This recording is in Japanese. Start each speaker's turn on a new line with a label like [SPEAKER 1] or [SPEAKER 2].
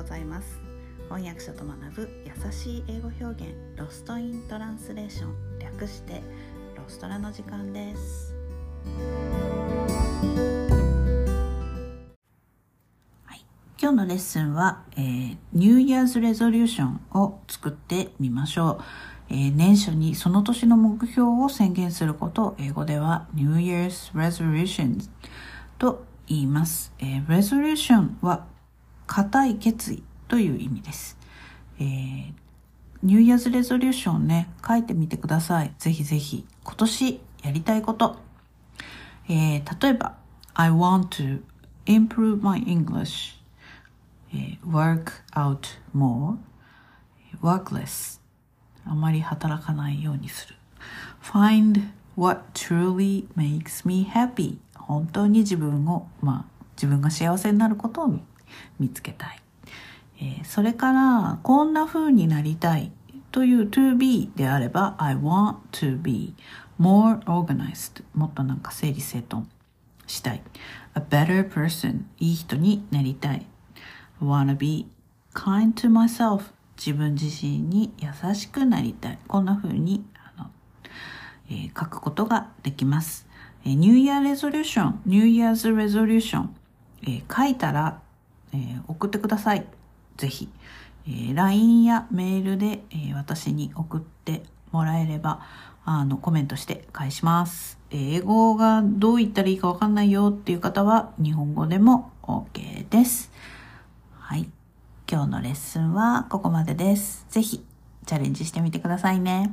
[SPEAKER 1] ございます。翻訳者と学ぶ優しい英語表現ロストイントランスレーション。略してロストラの時間です。はい。今日のレッスンは、えー、New Year's Resolution を作ってみましょう、えー、年初にその年の目標を宣言することを英語では New Year's Resolutions と言います。えー、resolution は固い決意という意味です。えー、ニューイヤーズレゾリューションね、書いてみてください。ぜひぜひ。今年やりたいこと。えー、例えば、I want to improve my English、えー、work out more work less あまり働かないようにする find what truly makes me happy 本当に自分を、まあ、自分が幸せになることを見つけたい。えー、それから、こんな風になりたいという to be であれば、I want to be more organized もっとなんか整理整頓したい。a better person いい人になりたい。Wanna be kind to myself 自分自身に優しくなりたい。こんな風にあの、えー、書くことができます。えー、New Year Resolution、New Year's Resolution、えー、書いたら、えー、送ってください。ぜひ。えー、LINE やメールで、えー、私に送ってもらえれば、あの、コメントして返します。英語がどう言ったらいいかわかんないよっていう方は、日本語でも OK です。はい。今日のレッスンはここまでです。ぜひ、チャレンジしてみてくださいね。